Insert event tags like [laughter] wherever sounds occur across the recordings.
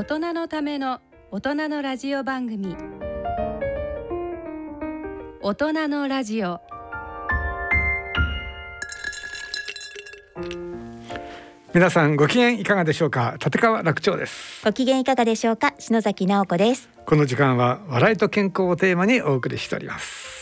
大人のための大人のラジオ番組。大人のラジオ。皆さんご機嫌いかがでしょうか？立川楽長です。ご機嫌いかがでしょうか？篠崎直子です。この時間は笑いと健康をテーマにお送りしております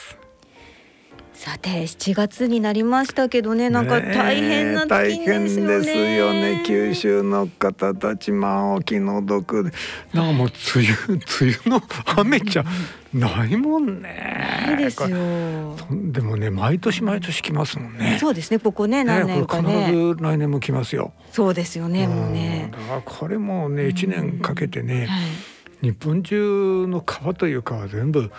さて7月になりましたけどねなんか大変な大変ですよね九州の方たちまあお気の毒でなんかもう梅雨梅雨の雨じゃないもんね。ないですよ。でもね毎年毎年来ますもんね。そうですねここね何年かね。必ず来年も来ますよ。そうですよねもうね。だからこれもね一年かけてね、はい、日本中の川という川全部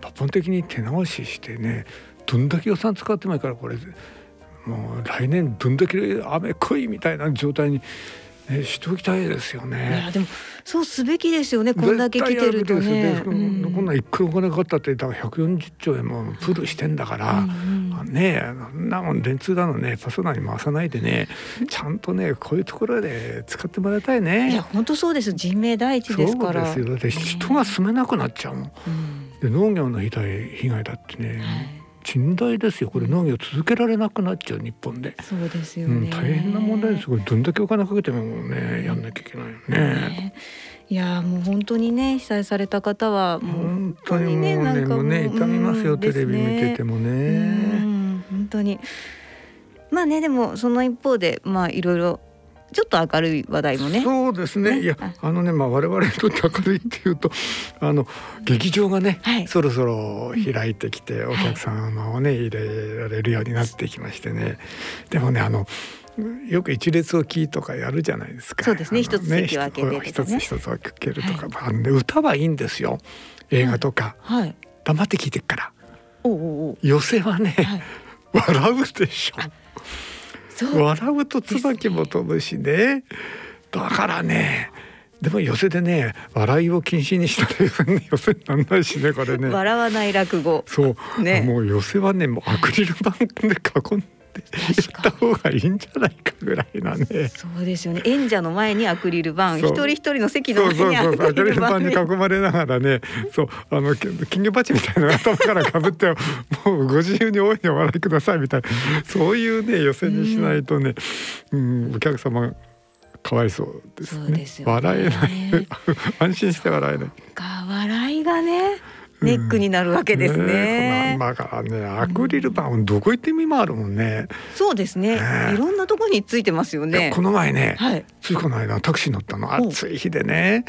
抜本的に手直ししてねどんだけ予算使ってないからこれもう来年どんだけ雨来いみたいな状態に、ね、しておきたいですよね。いやでもそうすべきですよねこんだけ来てるとね。こんないくらお金かかったってだから140兆円もプールしてんだから、うんうん、ねえなもん電通だのねパソナに回さないでねちゃんとねこういうところで使ってもらいたいね。いや本当そうです人命第一ですから。そうですよだって人が住めなくなっちゃうもん。うん、で農業の被害被害だってね。はい甚大ですよ。これ農業続けられなくなっちゃう日本で。そうですよ、ね。うん、大変な問題です。これどんだけお金かけてもねやんなきゃいけないよね。ねいやもう本当にね被災された方は本当にねなんかもうね痛みますよ、テレビ見ててもね。本当に。まあねでもその一方でまあいろいろちょっと明るい話題もね。そうですね。ねいやあのねまあ我々にとって明るいっていうとあの劇場がね、はい、そろそろ開いてきて、お客様をね、入れられるようになってきましてね。でもねあのよく一列をキーとかやるじゃないですか。そうですね。一つ席を開けて、ね、一つ一つ開けるとか、はい、あ歌はいいんですよ。映画とか、はい、黙って聞いてから。おうおう寄せはね、はい、笑うでしょ。笑うと椿も飛ぶしね。だからねでも寄せでね笑いを禁止にしたら寄せになんないしねこれね。笑わない落語。そう。ね。もう寄せはねもうアクリル板で囲んでった方がいいんじゃないかぐらいなね。そうですよね。演者の前にアクリル板、一人一人の席の前にアクリル板に囲まれながらね、そうあの金魚鉢みたいな頭からかぶってもうご自由に大いにお笑いくださいみたいなそういうね寄せにしないとね、うん、お客様かわいそうですね。すね笑えない安心して笑えない。か笑いがね。ネックになるわけですね。ねまあからねアクリル板どこ行ってみもあるもんね。そうですね。いろんなとこについてますよね。この前ね、はい、ついこの間タクシー乗ったの暑い日でね。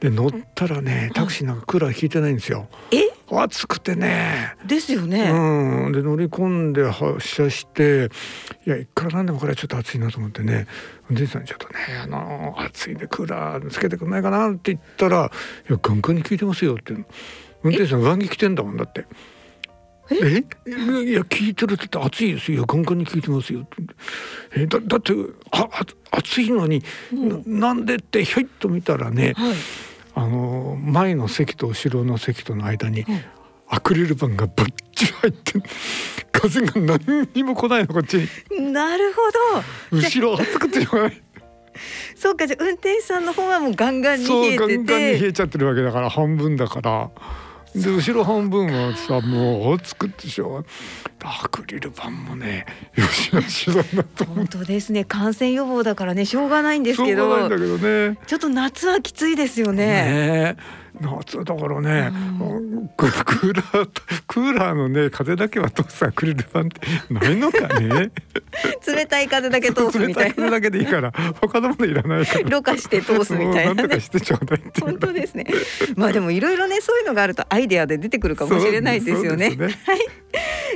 で乗ったらねタクシーなんかクーラー引いてないんですよ。え？暑くてね。ですよね。うん。で乗り込んで発車していやいくらなんでもこれはちょっと暑いなと思ってね運転手さんにちょっとねあの暑いんでクーラーつけてくんないかなって言ったらいやガンガンに効いてますよって。運転手さん上着着てんだもんだって。え？いや聞いてるって暑いですよ。ガンガンに聞いてますよ。えだだってあ暑いのに、うん、ななんでってひょいっと見たらね、はい、あの前の席と後ろの席との間に、うん、アクリル板がばっちり入って [laughs] 風が何にも来ないのこっちに。なるほど。後ろ暑くて。そうかじゃ運転手さんの方はもうガンガンに冷えてて。ガンガンに冷えちゃってるわけだから半分だから。で後ろ半分はさもう作ってしょ。うアクリル板もねよしよしだなと本当ですね。感染予防だからねしょうがないんですけど。ね、ちょっと夏はきついですよね。ね夏だからね、うん、クーラークーラーのね風だけは通すアクリル板ってないのかね。[laughs] 冷たい風だけ通すみたいな。風だけでいいから他のものいらないから。ろ過して通すみたいな、ね、なんとかしてちょうだい本当ですね。まあでもいろいろねそういうのがあるとアイデアで出てくるかもしれないですよね、ね、はい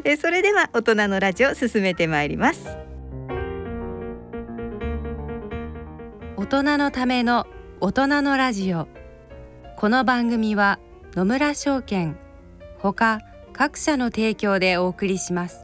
えそれでは大人のラジオ進めてまいります。大人のための大人のラジオ。この番組は野村証券ほか各社の提供でお送りします。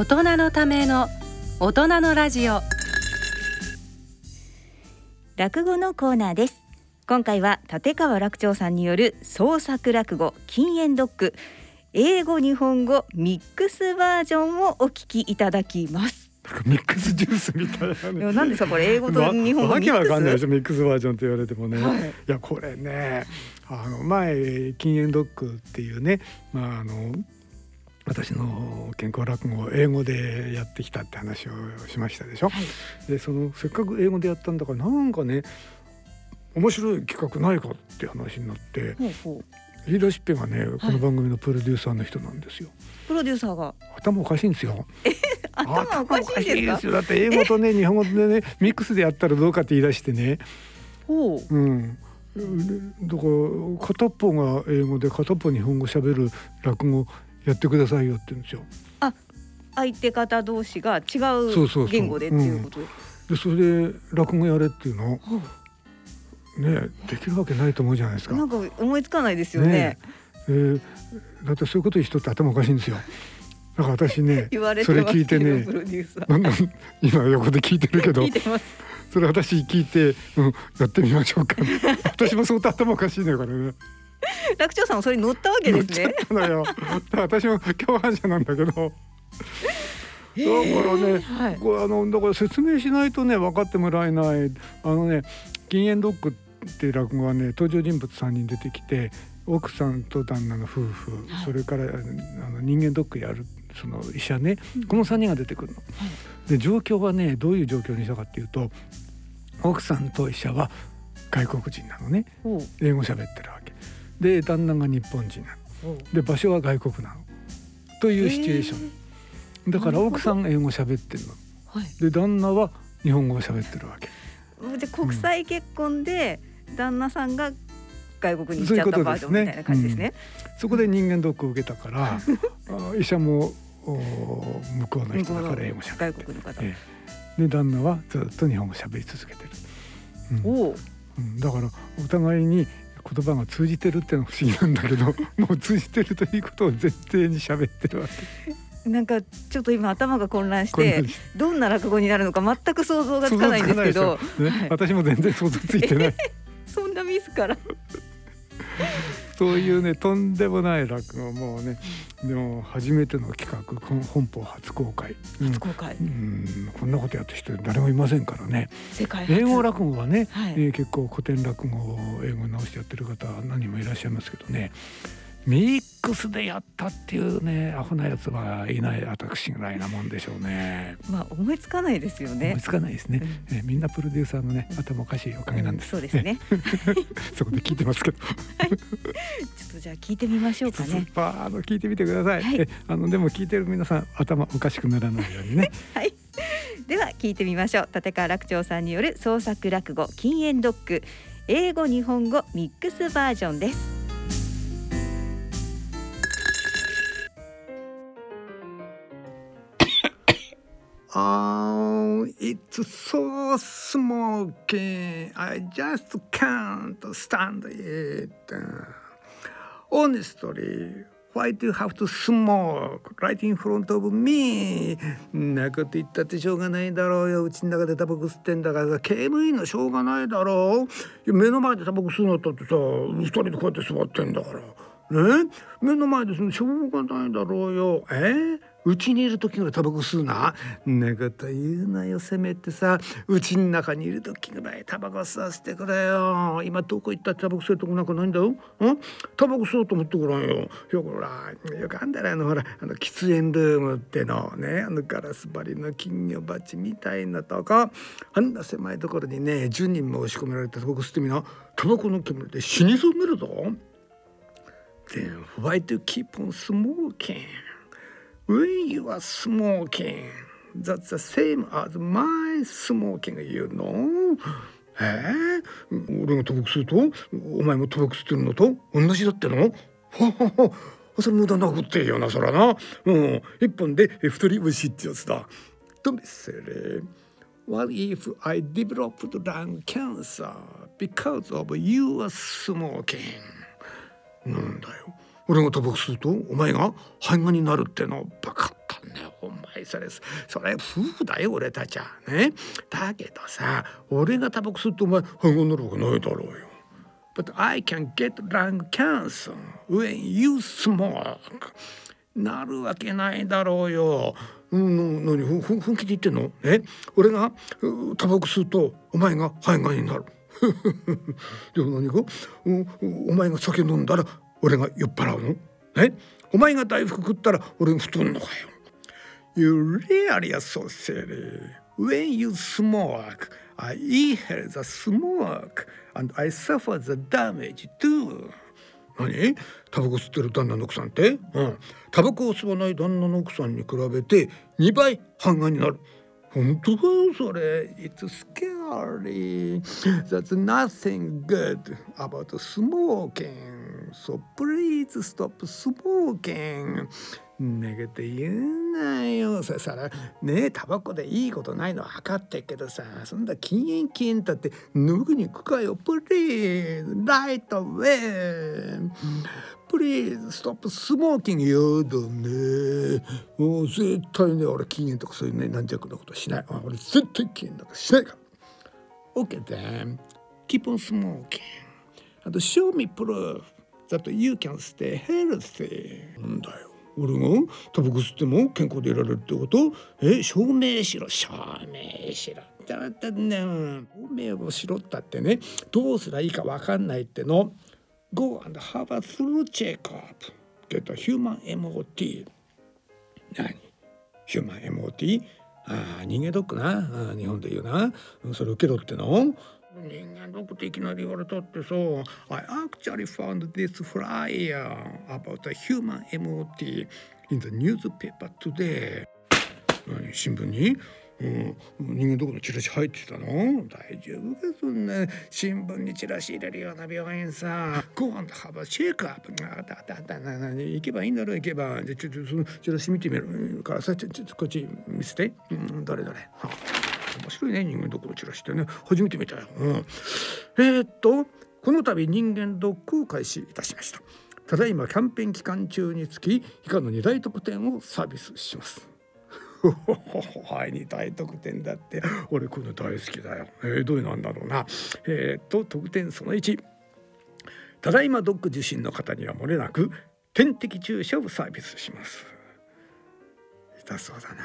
大人のための大人のラジオ。落語のコーナーです。今回は立川楽長さんによる創作落語禁煙ドッグ英語日本語ミックスバージョンをお聞きいただきます。ミックスジュースみたいな、ね、いや何ですかこれ？英語と日本語わけわかんないでしょょミックスバージョンって言われてもね、はい。い、やこれねあの前禁煙ドッグっていうねまああの私の健康落語を英語でやってきたって話をしましたでしょ、はい。でそのせっかく英語でやったんだからなんかね面白い企画ないかって話になってほうほう。言い出しっぺがねこの番組のプロデューサーの人なんですよ、プロデューサーが。頭おかしいんですよ。頭おかしいですか？よ。だって英語とね日本語でねミックスでやったらどうかって言い出してね。ほう。うん。でだから片っぽが英語で片っぽ日本語喋る落語やってくださいよって言うんですよ。相手方同士が違そうそうそう。う言語でっていうことででそれで落語やれっていうの？ほねできるわけないと思うじゃないですか。なんか思いつかないですよね。え。ーだってそういうこと言う人って頭おかしいんですよ。だから私ね [laughs] それ聞いてねなんなん今横で聞いてるけどそれ私聞いて、うん、やってみましょうか。私も相当頭おかしいのよこれね [laughs] 楽長さんもそれに乗ったわけですね。乗っちゃったのよ。だから私も共犯者なんだけど。だからねはい。これあのだから説明しないとね分かってもらえない。あのね禁煙ドッグっていう落語はね登場人物3人出てきて奥さんと旦那の夫婦、はい。それからあの人間ドックやるその医者ね、この3人が出てくるの。で状況はねどういう状況にしたかっていうと奥さんと医者は外国人なのね。英語喋ってるわけで旦那が日本人なの。で場所は外国なの。というシチュエーション、だから奥さん英語喋ってるの。はい。で旦那は日本語を喋ってるわけ。で国際結婚で旦那さんが外国に行っちゃったバージョンみたいな感じですね。そこで人間ドックを受けたから [laughs] あ医者もお向こうの人だから英語喋外って。る国の方。ええ。で旦那はずっと日本語喋り続けてる、うん。おお。うん、だからお互いに言葉が通じてるってのは不思議なんだけど [laughs] もう通じてるということを前提に喋ってるわけ。なんかちょっと今頭が混乱してどんな落語になるのか全く想像がつかないんですけど。ね。はい。私も全然想像ついてない。[laughs] そんなミスからそういうねとんでもない落語もうねでも初めての企画本邦初公開、うん。初公開。うん。こんなことやってる人誰もいませんからね。世界初。英語落語はね、はい。えー結構古典落語を英語に直してやってる方何人もいらっしゃいますけどねミックスでやったっていうねアホなやつはいない私ぐらいなもんでしょうね。まあ思いつかないですよ思ねい。つかないですね、えーみんなプロデューサーのね頭おかしいおかげなんです、そうですね。そこで聞いてますけど [laughs] ちょっとじゃあ聞いてみましょうかね。まああの聞いてみてください、はいえあのでも聞いてる皆さん頭おかしくならないようにね [laughs] はい。では聞いてみましょう。立川楽長さんによる創作落語禁煙ドッグ英語日本語ミックスバージョンです。Oh, it's so smoky. I just can't stand it. Honestly, why do you have to smoke right in front of me? なこと言ったってしょうがないだろうよ。うちの中でタバコ吸ってんだからさ、警務員のしょうがないだろう。目の前でタバコ吸うのったってさ、二人でこうやって座ってんだから。ね？目の前ですねしょうがないだろうよ。え？うちにいる時ぐらいタバコ吸うな。ねこと言うなよせめてさうちの中にいる時ぐらいタバコ吸わせてくれよ。今どこ行ったってタバコ吸うとこなんかないんだよ。ん？タバコ吸おうと思ってごらんよ。よほらよくあんだらあのほらあの喫煙ルームってのねあのガラス張りの金魚鉢みたいなとこあんな狭いところにね10人も押し込められてタバコ吸ってみなタバコの煙で死にそうになるぞ。Then why do you keep on smoking? When you are smoking that's the same as my smoking you know えー、俺がタバコ吸うとお前もタバコ吸ってるのと同じだってのほほほそれ無駄なくっていいよなそらなうん一本で太り虫ってやつだ Don't be silly What if I developed lung cancer because of your smoking? なんだよ俺がタバコ吸うとお前が肺がんになるってのバカったね。お前それそれ夫婦だよ俺たちは。ね。だけどさ俺がタバコ吸うとお前肺がんになるわけないだろうよ。But I can get lung cancer when you smoke. なるわけないだろうよ。うん、何？本気で言ってんの？え？俺がタバコ吸うとお前が肺がんになる。[laughs] でも何か？お前が酒飲んだら俺が酔っ払うのえお前が大福食ったら俺が太んのかよ You really are so silly When you smoke I inhale the smoke and I suffer the damage too 何タバコ吸ってる旦那の奥さんってうんタバコを吸わない旦那の奥さんに比べて2倍半眼になる本当だよそれ It's scary There's nothing good about smoking So please stop smoking. めげて言うなよ。ささらねえタバコでいいことないの分かってっけどさ。そんな禁煙禁煙だってすぐに行くかよ。 Please right away please stop smoking やだねもう絶対ね俺禁煙とかそういうね軟弱なことしない。俺絶対禁煙なんかしないから。OK then. Keep on smoking. and show me proof. That you can stay healthy なんだよ。俺が？タバコ吸っても健康でいられるってこと？え証明しろ。証明しろだってね証明をしろったってね。どうすりゃいいか分かんないっての。Go and have a through checkup. Get a human MOT 何ヒューマン MOT? ああ人間ドックな。日本で言うな。それ受けろっての。人間ドックっていきなり言われたってさ I actually found this flyer about a human MOT in the newspaper today. 何新聞に？うん、人間どこのチラシ入ってたの？大丈夫かそんな新聞にチラシ入れるような病院さご飯と幅チェックアップあだだだだ行けばいいんだろう行けばじゃちょっとそのチラシ見てみるからさちょちょこっち見せて、うん、誰誰面白いね人間ドックのチラシってね。初めて見たよ、うん、えー、っとこの度人間ドックを開始いたしました。ただいまキャンペーン期間中につき以下の2大特典をサービスします。[laughs] はい2大特典だって。俺こういうの大好きだよ、えー、どういうのなんだろうな。えー、っと特典その1ただいまドック受診の方にはもれなく点滴注射をサービスします。痛そうだな。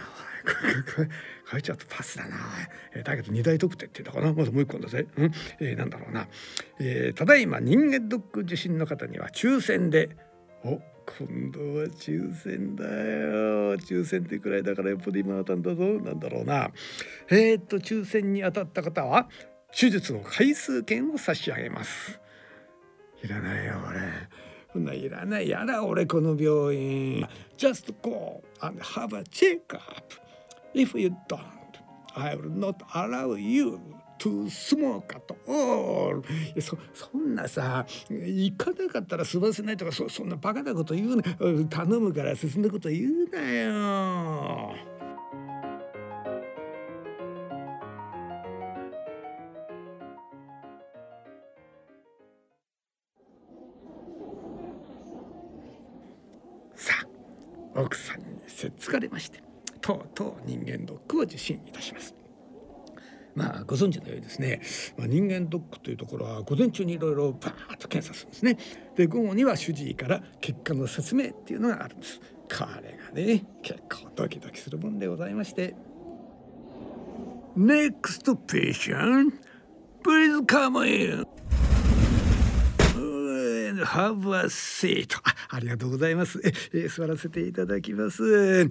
書いちゃうとパスだな、えー、だけど二大特典って言うんだかな。まずもう一個だぜ、うん。えー、なんだろうな、えー、ただいま人間ドック受診の方には抽選で。お今度は抽選だよ。抽選ってくらいだからよっぽど今当たんだぞ。なんだろうな。えー、っと抽選に当たった方は手術の回数券を差し上げます。いらないよ俺。そんないらない。やだ俺この病院。Just go and have a checkup If you don't I will not allow you to smoke at all そそんなさ行かなかったら済ませないとかそそんなバカなこと言うな頼むから進んだこと言うなよ。ドックを受診いたします。まあご存知のようにですね、まあ、人間ドックというところは午前中にいろいろバーッと検査するんですね。で午後には主治医から結果の説明っていうのがあるんです。これがね結構ドキドキするもんでございまして。NEXT patient please come in. Have a seat. あありがとうございます。え座らせていただきます。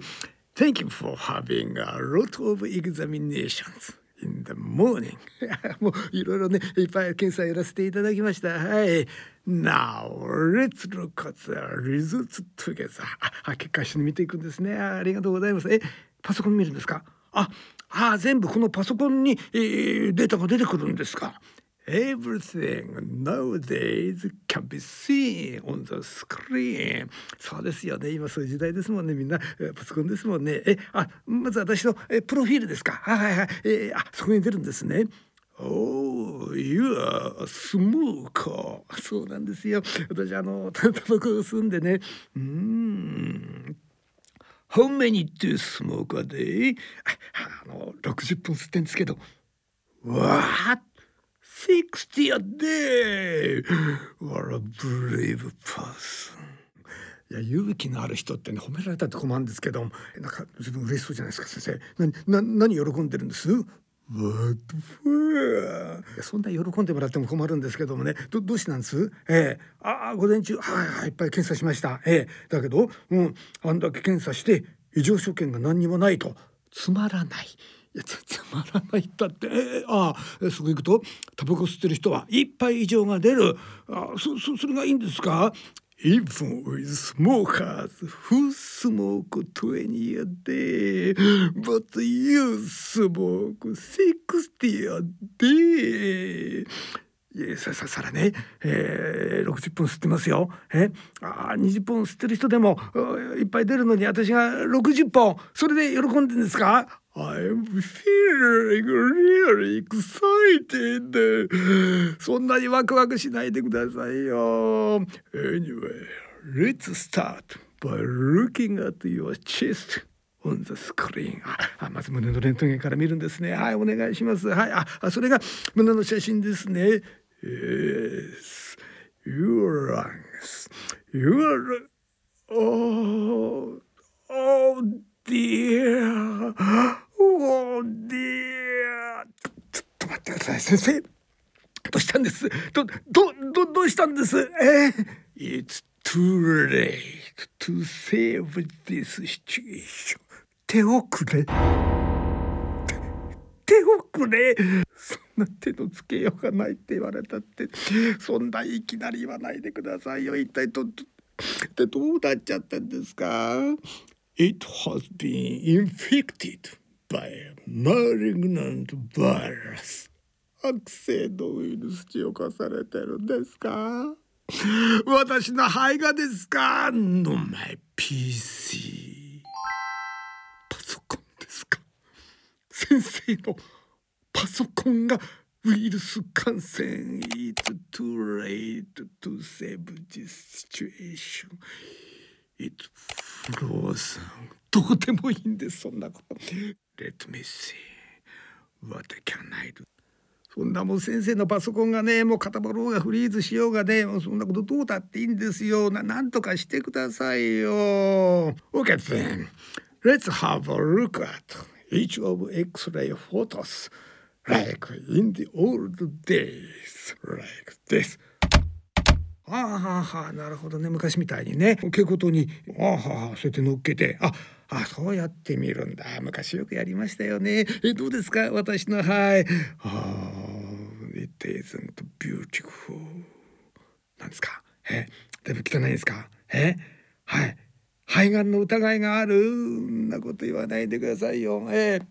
Thank you for having a lot of examinations in the morning. [laughs] もういろいろねいっぱい検査やらせていただきました。はい。Now let's look at the results together. あ結果一緒に見ていくんですね。ありがとうございます。えパソコン見るんですか？ああ全部このパソコンに、えー、データが出てくるんですか？Everything nowadays can be seen on the screen そうですよね今そういう時代ですもんねみんなパソコンですもんねえあまず私のえプロフィールですか？はいはいはい、えー、あそこに出るんですね Oh, you are a smoker. そうなんですよ。私あの [laughs] タバコを吸うんでね。うん。How many do you smoke a day? あの60本吸ってんですけど。What? 60 a day! What a brave person! いや勇気のある人ってね褒められたって困るんですけどなんか自分嬉しそうじゃないですか先生。なな何喜んでるんです？そんな喜んでもらっても困るんですけどもね。どどうしてなんです？ええ。ー、ああ午前中。はいはいいっぱい検査しました。ええ。ー、だけどうん。あんだけ検査して異常所見が何にもないとつまらない。いやつまらないったって、えー、ああそこ行くとタバコ吸ってる人はいっぱい異常が出る。あそそそれがいいんですか？Even with smokers who smoke 20 a day, but you smoke 60 a day. いやさささらね、えー、60分吸ってますよ。えあ20本吸ってる人でもいっぱい出るのに私が60本。それで喜んでんですか？I'm feeling really excited. そんなにワクワクしないでくださいよ。Anyway, let's start by looking at your chest on the screen. あ、まず胸のレントゲンから見るんですね。はい、お願いします。はい、あ、それが胸の写真ですね。Yes, your lungs, your oh, oh dear. Oh dear ちょっと待ってください先生。どうしたんです？どどどどうしたんです？え？ー、It's too late to save this situation. 手遅れ。手遅れ？そんな手のつけようがないって言われたって。そんないきなり言わないでくださいよ。一体どどどうなっちゃったんですか？It has been infected by malignant virus 悪性のウイルス治療されてるんですか私の肺がですか No my PC パソコンですか先生のパソコンがウイルス感染 It's too late to save this situation It's frozen どうでもいいんですそんなこと Let me see what can I do. そんなもう先生のパソコンがねもう固まろうがフリーズしようがねもうそんなことどうだっていいんですよ。ななんとかしてくださいよ。OK then let's have a look at each of X-ray photos like in the old days like this. はあはあはあなるほどね。昔みたいにね。稽古とにああはあそうやって乗っけて。ああそうやって見るんだ昔よくやりましたよねえどうですか？私のはいあ It isn't beautiful なんですか？えだいぶ汚いですか？えはい肺がんの疑いがあるんなこと言わないでくださいよえー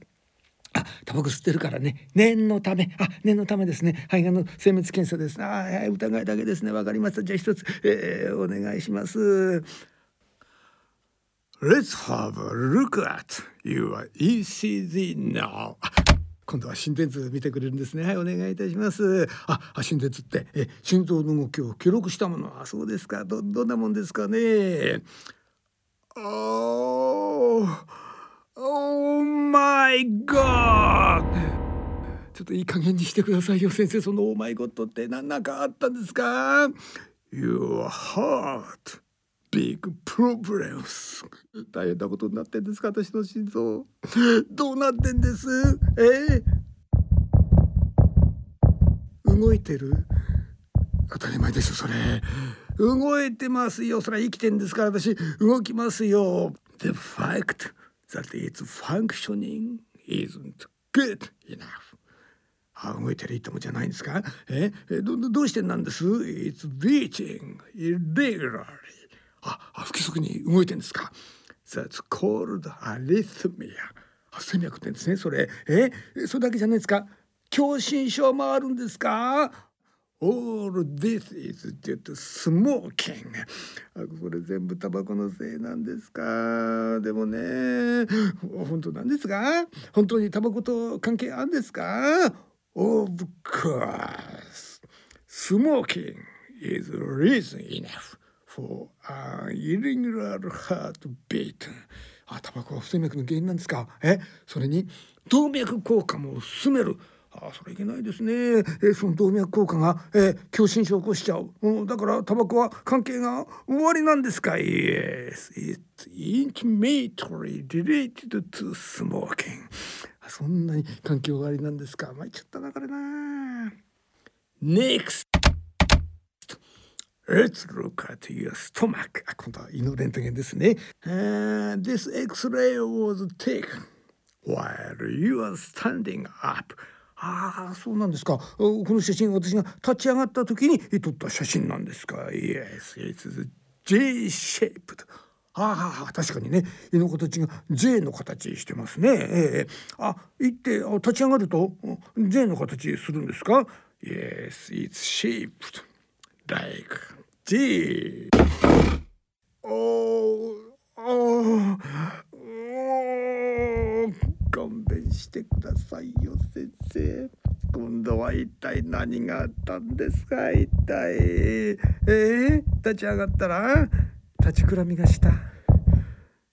あ、タバコ吸ってるからね。念のため。あ、念のためですね。肺がんの精密検査です。あ、はい、疑いだけですね。わかりました。じゃあ一つ、えー、お願いします。Let's have a look at your ECG now. 今度は心電図見てくれるんですね。はい、お願いいたします。あ、心電図ってえ心臓の動きを記録したもの。あ、そうですか。どどんなもんですかね。Oh, oh my God! ちょっといい加減にしてくださいよ先生そのオーマイゴッドって何なんかあったんですか？Your heart big problems 大変なことになってんですか私の心臓。どうなってんです？え？ー、動いてる？当たり前でしょそれ。動いてますよ。それは生きてんですから私。動きますよ。The fact that it's functioning isn't good enough. あ動いてるいいともじゃないんですか？え？どどうしてなんです ?It's beating irregularly. あ不規則に動いてるんですか？That's called arrhythmia あ不整脈ってんですねそれ。えそれだけじゃないですか？狭心症もあるんですか？All this is due to smoking これ全部タバコのせいなんですか？でもね本当なんですか本当にタバコと関係あるんですか？Of course smoking is reason enough for an irregular heartbeat あタバコは不整脈の原因なんですか？え？それに動脈硬化も進めるあそれいけないですね。えその動脈硬化が、え狭心症を起こしちゃう。うん、だからタバコは関係が終わりなんですか ?Yes, it's intimately related to smoking. そんなに関係終わりなんですか？参っちゃったなこれな。Next! Let's look at your stomach. あ今度は胃のレントゲンですね。Uh, this X-ray was taken while you are standing up. ああそうなんですかこの写真私が立ち上がった時に撮った写真なんですか Yes, it's J-shaped ああ確かにね胃の形が J の形してますねええあ行って立ち上がると J の形するんですか Yes, it's shaped like J おお勘弁してくださいよ先生。今度は一体何があったんですか一体。えー、立ち上がったら立ちくらみがした。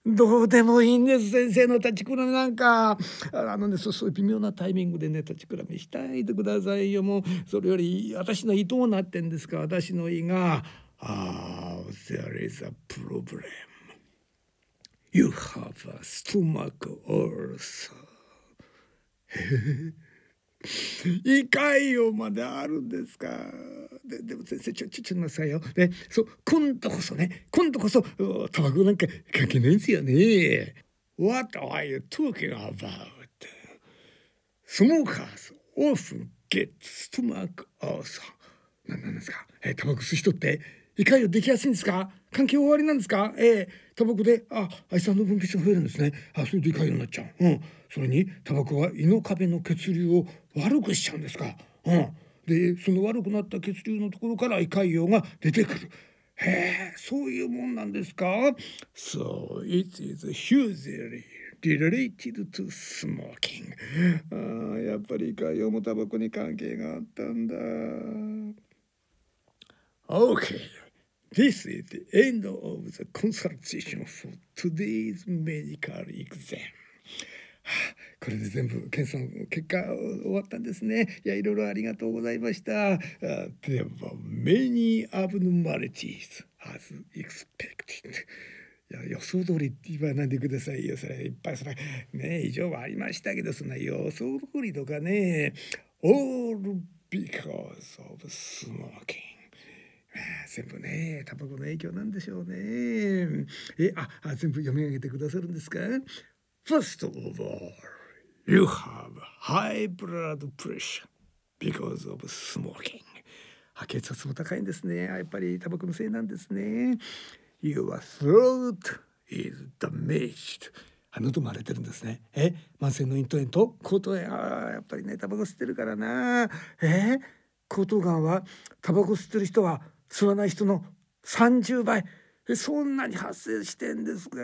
どうでもいいんです先生の立ちくらみなんか。あのねそういう微妙なタイミングでね立ちくらみしたいでくださいよ。もうそれより私の胃どうなってんですか私の胃が「ああ there is a problem」You have a stomach ulcer. 胃潰瘍まであるんですか。ででも先生ちょちょちょなさいよ。ね、そう今度こそね今度こそタバコなんか関係ないんですよね。What are you talking about? Smokers often get stomach ulcer. 何なんですか。えタバコ吸う人って胃潰瘍できやすいんですか？関係終わりなんですか？えータバコであアイ酸の分泌が増えるんですね。あそれで胃潰瘍になっちゃう、うん、それにタバコは胃の壁の血流を悪くしちゃうんですか、うん、でその悪くなった血流のところから胃潰瘍が出てくる。へえそういうもんなんですか？So it is hugely related to smoking あやっぱり胃潰瘍もタバコに関係があったんだ。OK This is the end of the consultation for today's medical exam. これで全部検査の結果終わったんですね。いやいろいろありがとうございました。Uh, there were many abnormalities as expected. いや予想通りって言わないでくださいよ。それいっぱいそれね異常はありましたけどそんな予想通りとかね。All because of smoking. 全部ねタバコの影響なんでしょうね。えああ全部読み上げてくださるんですか？First of all, you have high blood pressure because of smoking. 血圧も高いんですね。やっぱりタバコのせいなんですね。Your throat is damaged. 喉も荒れてるんですね。え慢性の咽頭炎と喉頭炎あやっぱりねタバコ吸ってるからな。え喉頭がんはタバコ吸ってる人は吸わない人の30倍そんなに発生してんですか？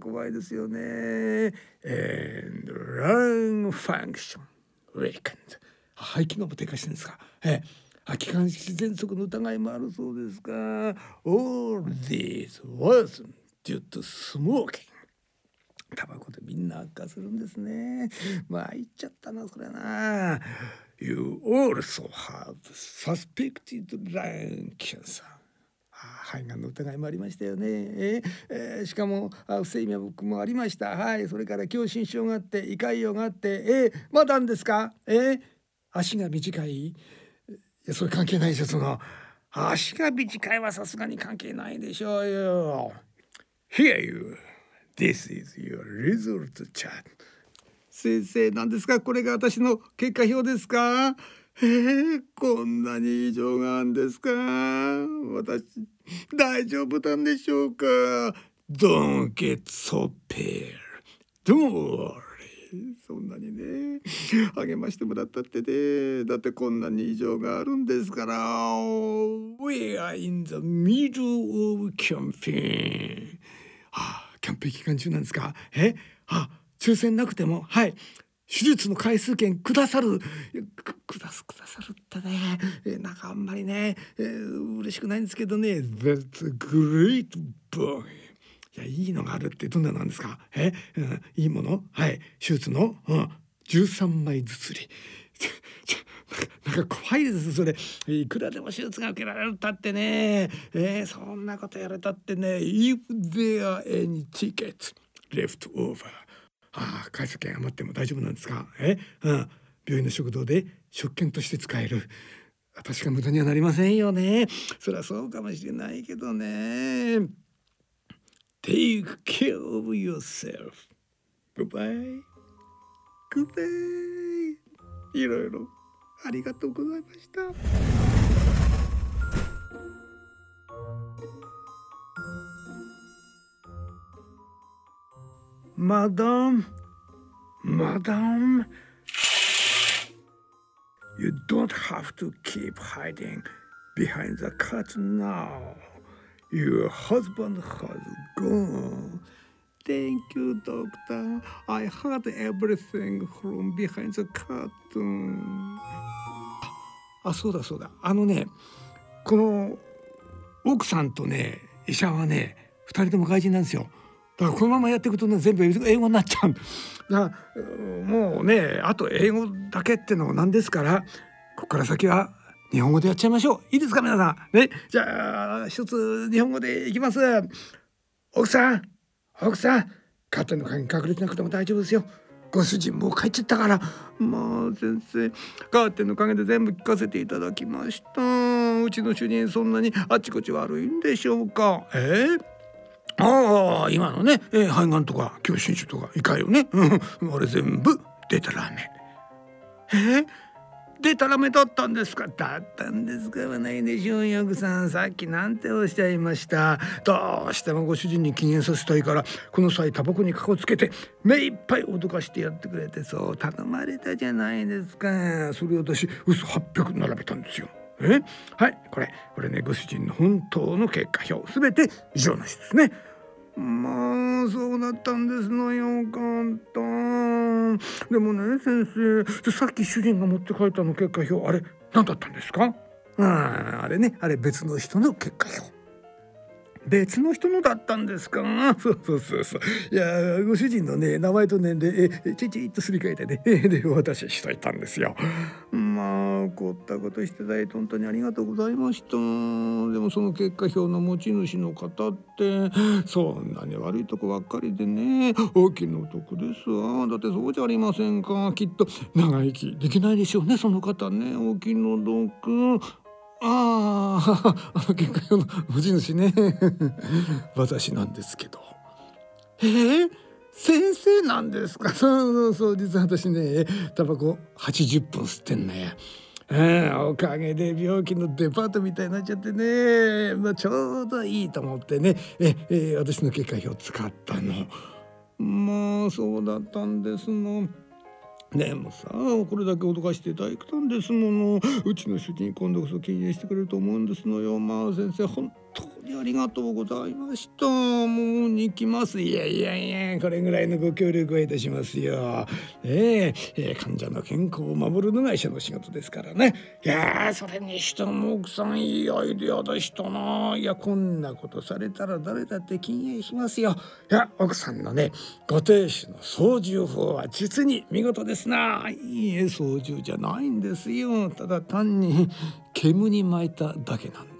怖いですよね。And lung function weakened 肺機能も低下してんですか？ええ気管支喘息の疑いもあるそうですが All these was due to smoking タバコでみんな悪化するんですね。まあ言っちゃったなそれな。You also have suspected lung cancer. 肺がんの疑いもありましたよね。ええー、しかもあ不整脈もありました。はい、それから狭心症があって胃潰瘍があって、えー、まだんですか？えー、足が短い？いやそれ関係ないでしょその足が短いはさすがに関係ないでしょうよ。Here you, this is your result chart. 先生何ですかこれが私の結果表ですか？えー、こんなに異常があるんですか？私大丈夫なんでしょうか？Don't get so pale Don't worry そんなにね。励ましてもらったってね。だってこんなに異常があるんですから。We are in the middle of campaign はあキャンペーン期間中なんですか？え？あ抽選なくてもはい。手術の回数券くださる。くだすくださるってね、えなんかあんまりね、えー、嬉しくないんですけどね。That's great boy いやいいのがあるってどんななんですか？え、うん、いいもの？はい。手術の、うん、13枚ずつり。[laughs] なんか怖いですそれ。いくらでも手術が受けられるたってね、えー、そんなことやれたってね。If there are any tickets left over ああ回数券余っても大丈夫なんですか？え、うん、病院の食堂で食券として使える。確か無駄にはなりませんよね。そりゃそうかもしれないけどね。Take care of yourself. Goodbye. Goodbye. いろいろありがとうございました。Madam, Madam, you don't have to keep hiding behind the curtain now. Your husband has gone. Thank you, doctor. I heard everything from behind the curtain. あ、そうだそうだ。あのね、この奥さんとね、医者はね、二人とも外人なんですよ。だからこのままやっていくとね全部英語になっちゃうだ。もうねあと英語だけってのなんですからここから先は日本語でやっちゃいましょう。いいですか皆さん。ね。じゃあ一つ日本語でいきます。奥さん。奥さん。カーの陰に隠れてなくても大丈夫ですよ。ご主人もう帰っちゃったから。まあ先生。カーテンの陰で全部聞かせていただきました。うちの主人そんなにあちこち悪いんでしょうか。えーああ今のね、えー、肺がんとか狭心症とか胃潰瘍ね、うん、俺全部デタラメ。えー、デタラメだったんですか？だったんですかはないでしょうよくさん。さっきなんておっしゃいました。どうしてもご主人に禁煙させたいからこの際タバコにかこつけて目いっぱい脅かしてやってくれてそう頼まれたじゃないですか。それ私嘘800並べたんですよ。え？はいこれこれねご主人の本当の結果表。すべて以上なしですね。まあそうだったんですのよかったでもね先生さっき主人が持って帰ったの結果表あれ何だったんですか？ああれねあれ別の人の結果表。別の人のだったんですか？[laughs] そうそうそうそう。いやご主人のね名前と年齢えちちっとすり替えてね [laughs] でお渡ししといたんですよ。まあこったことしていただいて本当にありがとうございました。でもその結果表の持ち主の方ってそんなに悪いとこばっかりでね大きなお得ですわ。だってそうじゃありませんか。きっと長生きできないでしょうねその方ね。大きの毒ああ結果の持ち主ね。[laughs] 私なんですけど。えー、先生なんですか？そうそうそう実は私ねタバコ80分吸ってんのや。えー、おかげで病気のデパートみたいになっちゃってね、まあ、ちょうどいいと思ってね。え、えー、私の結果表使ったの。まあそうだったんですの。でもさこれだけ脅かしていただいたんですもの。うちの主人今度こそ禁煙してくれると思うんですのよ。まあ先生本当にありがとうございました。もうに来ます。いやいやいやこれぐらいのご協力はいたしますよ。ええー、患者の健康を守るのが医者の仕事ですからね。いやそれにしても奥さんいいアイデアでしたな。いやこんなことされたら誰だって禁煙しますよ。いや奥さんのねご亭主の操縦法は実に見事ですな。いいえ操縦じゃないんですよ。ただ単に煙に巻いただけなんです。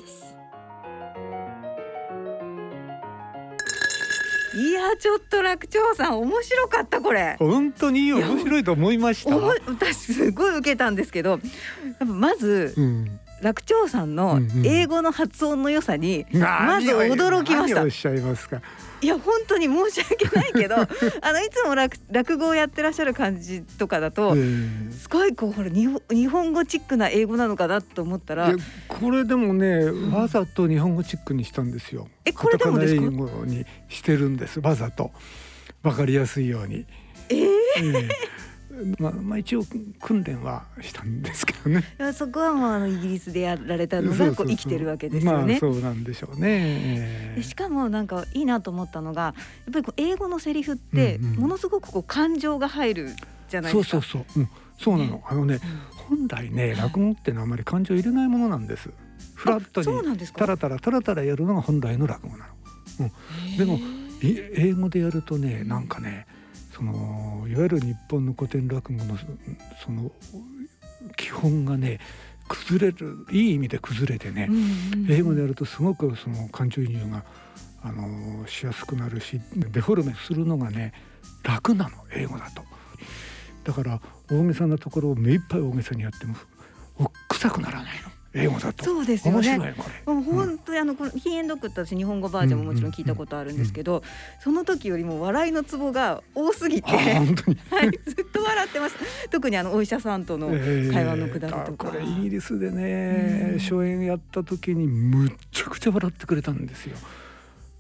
いやちょっと楽長さん面白かったこれ。本当に面白いと思いました？私すごい受けたんですけど、まず、うん、楽長さんのうんうん英語の発音の良さに、まず驚きました何をおっ。しゃいますか？いや本当に申し訳ないけど、[laughs] あのいつも落落語をやってらっしゃる感じとかだと、えーすごいこうほら日本日本語チックな英語なのかなと思ったらこれでもね、わざと日本語チックにしたんですよ。えこれでもですか？英語にしてるんです。わざとわかりやすいように。えーええまあまあ一応訓練はしたんですけどね。[laughs] そこはもうあのイギリスでやられたのそうそうそうがこう生きてるわけですよまあね。そうなんでしょうね。しかもなんかいいなと思ったのがやっぱりこう英語のセリフってうんうんものすごくこう感情が入るじゃないですか。そうそうそう、うん、そうなの。あのね、本来ね、落語ってのはあまり感情を入れないものなんです。フラットあそうなんですか？にタラタラタラタラやるのが本来の落語なの。うん、でもい英語でやるとね、なんかね、そのいわゆる日本の古典落語のそその基本がね、崩れるいい意味で崩れてね、英語でやるとすごくその感情移入があのしやすくなるしデフォルメするのがね楽なの英語だと。だから大げさなところを目いっぱい大げさにやってもお臭くならないの英語だと。そうですよね。面白いこれもう本当にあのこのヒーエンドックって私日本語バージョンももちろん聞いたことあるんですけど、その時よりも笑いのツボが多すぎて、あ本当に。はい、ずっと笑ってました。特にあのお医者さんとの会話のくだりとか。えーあこれイギリスでね、うん。初演やった時にむっちゃくちゃ笑ってくれたんですよ。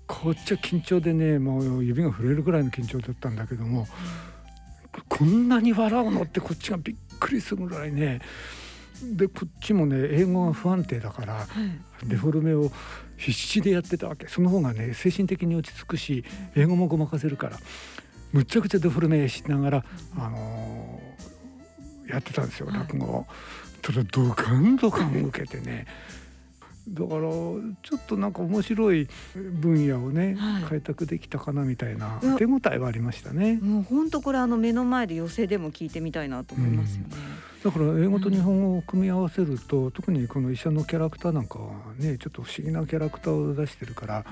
こっちは緊張でねもう指が震えるぐらいの緊張だったんだけども、こんなに笑うのってこっちがびっくりするぐらいねでこっちもね英語が不安定だからデフォルメを必死でやってたわけその方がね精神的に落ち着くし英語もごまかせるからむっちゃくちゃデフォルメしながら、あのーやってたんですよ落語を。ただドカンドカン受けてねだからちょっとなんか面白い分野をね、はい開拓できたかなみたいなうん手応えはありましたね。もう本当これあの目の前で寄せでも聞いてみたいなと思いますよね。だから英語と日本語を組み合わせると、特にこの医者のキャラクターなんかはねちょっと不思議なキャラクターを出してるから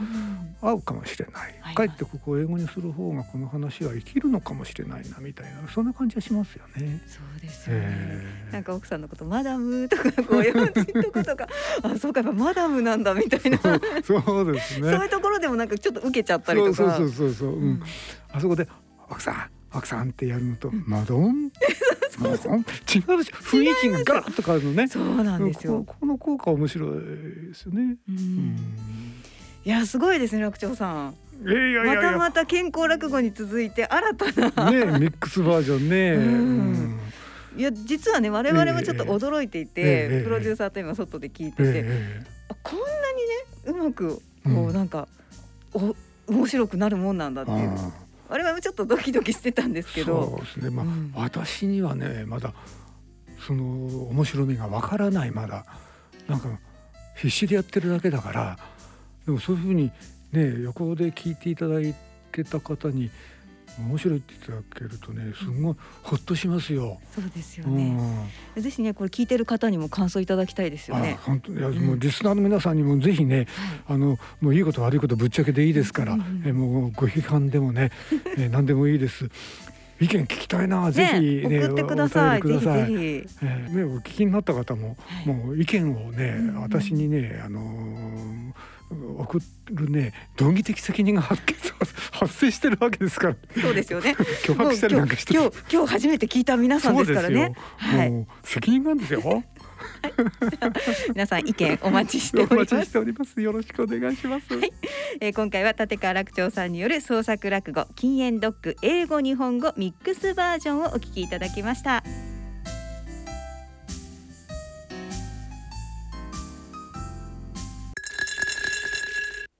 合うかもしれない、はいかえってここを英語にする方がこの話は生きるのかもしれないなみたいなそんな感じはしますよね。そうですよね。えーなんか奥さんのことマダムとかこういうとことか [laughs] あそうかやっぱマダムなんだみたいな。そうですね。そういうところでもなんかちょっと受けちゃったりとか。そうそうそうそう、うん。うん。あそこで奥さん奥さんってやるのと、マドン？マドン違うでしょ。雰囲気がガラッと変わるのね。そうなんですよ。ここの効果面白いですよね。うん。うんいやすごいですね楽長さん。いやいやまたまた健康落語に続いて新たな。ねミックスバージョンね。うん。うん。いや実はね我々もちょっと驚いていて、ええプロデューサーと今外で聞いてて、えあこんなにねうまくこう、うん。なんかお面白くなるもんなんだっえていうあ我々もちょっとドキドキしてたんですあけど。そうですね。まあ、うん。私にはねまだその面白みがわからないまだ。なんか必死でやってるだけだから。でもそういうふうにね横で聞いていただいてた方に面白いっていただけるとねすごいほっとしますよ。そうですようね、ん。ぜひねこれ聞いてる方にも感想いただきたいですよあね本当いやん。もうリスナーの皆さんにもぜひね、あのもういいこと悪いことぶっちゃけでいいですから、うんうんえもうご批判でもね、[laughs] え何でもいいです。意見聞きたいな、ぜひね送ってくださいぜひぜひ。えーね、お聞きになった方も、はい。もう意見をね、私にね、あのー送るね、道義的責任が発生してるわけですから、そうですよね。[laughs] 脅迫したりなんかして今日今日初めて聞いた皆さんですからね。はい。責任があるんですよ。[laughs] 皆さん意見お待ちしておおります。待ちしております。よろしくお願いします。えー今回は立川楽長さんによる創作落語禁煙ドッグ英語日本語ミックスバージョンをお聞きいただきました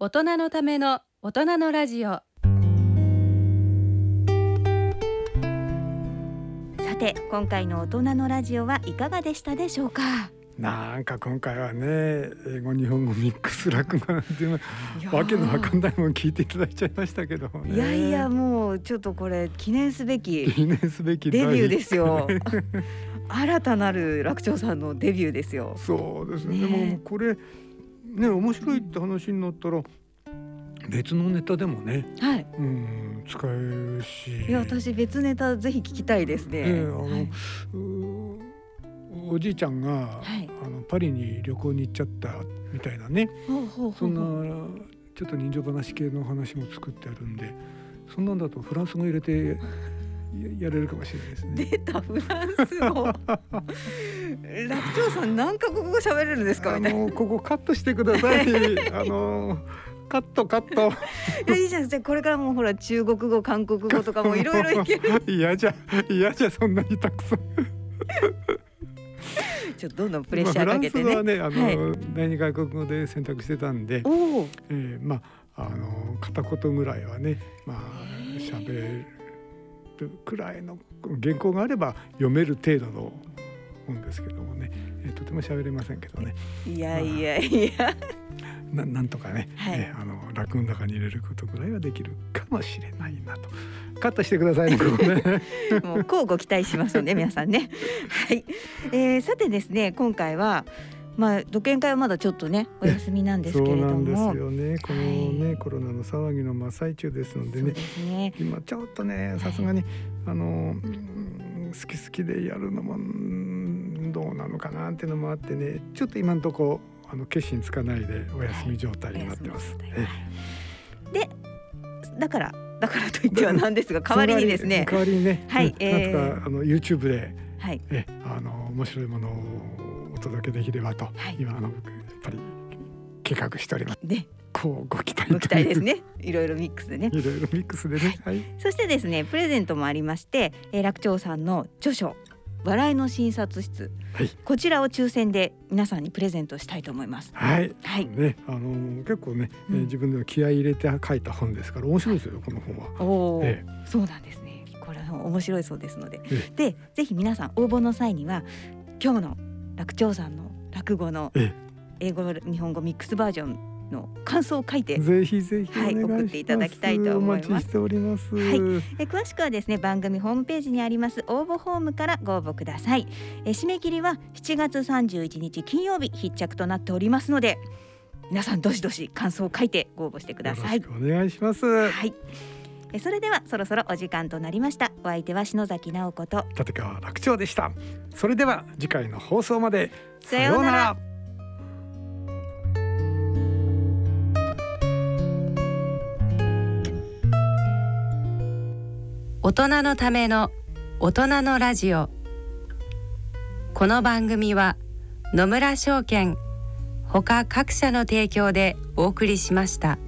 大人のための大人のラジオ。さて今回の大人のラジオはいかがでしたでしょうか？なんか今回はね英語日本語ミックス落語なんていうわけのわかんないもん聞いていただいちゃいましたけどもね。いやいやもうちょっとこれ記念すべき記念すべきデビューですよ。[laughs] 新たなる楽長さんのデビューですよ。そうですね。ねでもこれね面白いって話になったら別のネタでもね、はい。うん、使えるし。いや私別ネタぜひ聞きたいですね。ええあの、はいおじいちゃんが、はいあのパリに旅行に行っちゃったみたいなねほうほうほそうんなちょっと人情話系の話も作ってあるんでそんなんだとフランス語入れてややれるかもしれないですね。出たフランス語。[laughs] 楽長さん何カ国語喋れるんですか？あ。のここカットしてください。[laughs] あのカットカット。いやいいじゃんじゃあこれからもうほら中国語韓国語とかもいろいろいける。[laughs] 嫌じゃ嫌じゃそんなにたくさん。ちょっとどんどんプレッシャーかけてまあね。フランスはねあの、はい第二外国語で選択してたんで、おお。えー、まああの片言ぐらいはねまあ喋るくらいの原稿があれば読める程度のもんですけどもね、えーとても喋れませんけどねいやいやいや。ななんとかね、はいえーあの落語の中に入れることぐらいはできるかもしれないなとカットしてくださいね。[laughs] もうこうご期待しますので皆さんね。はい、えー、さてですね今回はまあ独演会はまだちょっとねお休みなんですそうけれどなんですも。よね。このね、はいコロナの騒ぎの真っ最中ですのでそうねね。今ちょっとねさすがに、あのうん好き好きでやるのもうんどうなのかなっていうのもあってね。ちょっと今のとこあの決心つかないでお休み状態になってます。はい。えでだからだからといってはなんですが [laughs] 代わりにですね。代わりにね、はい。うん。えーなんとかあの YouTube ではい。えあの面白いものをお届けできればと、はい。今あのやっぱり計画しております。ね。こうご期待ご期待ですね。ねいろいろミックスでね。いろいろミックスでね。はい。そしてですねプレゼントもありまして、えー、楽長さんの著書笑いの診察室、はい。こちらを抽選で皆さんにプレゼントしたいと思います。はい。はい。ね、あの結構ね、えん自分では気合い入れて書いた本ですから面白いですよこの本は。おお、えそうなんですね。これは面白いそうですので。え。でぜひ皆さん応募の際には今日の楽長さんの落語のえ英語日本語ミックスバージョンの感想を書いてぜひぜひ送っていただきたいと思います。はい。え詳しくはですね番組ホームページにあります応募フォームからご応募ください。え締め切りは7月31日金曜日必着となっておりますので皆さんどしどし感想を書いてご応募してください。お願いします。はいえそれではそろそろお時間となりました。お相手は篠崎直子と。立川楽長でした。それでは次回の放送まで。さようなら。大人のための大人のラジオ。この番組は野村証券ほか各社の提供でお送りしました。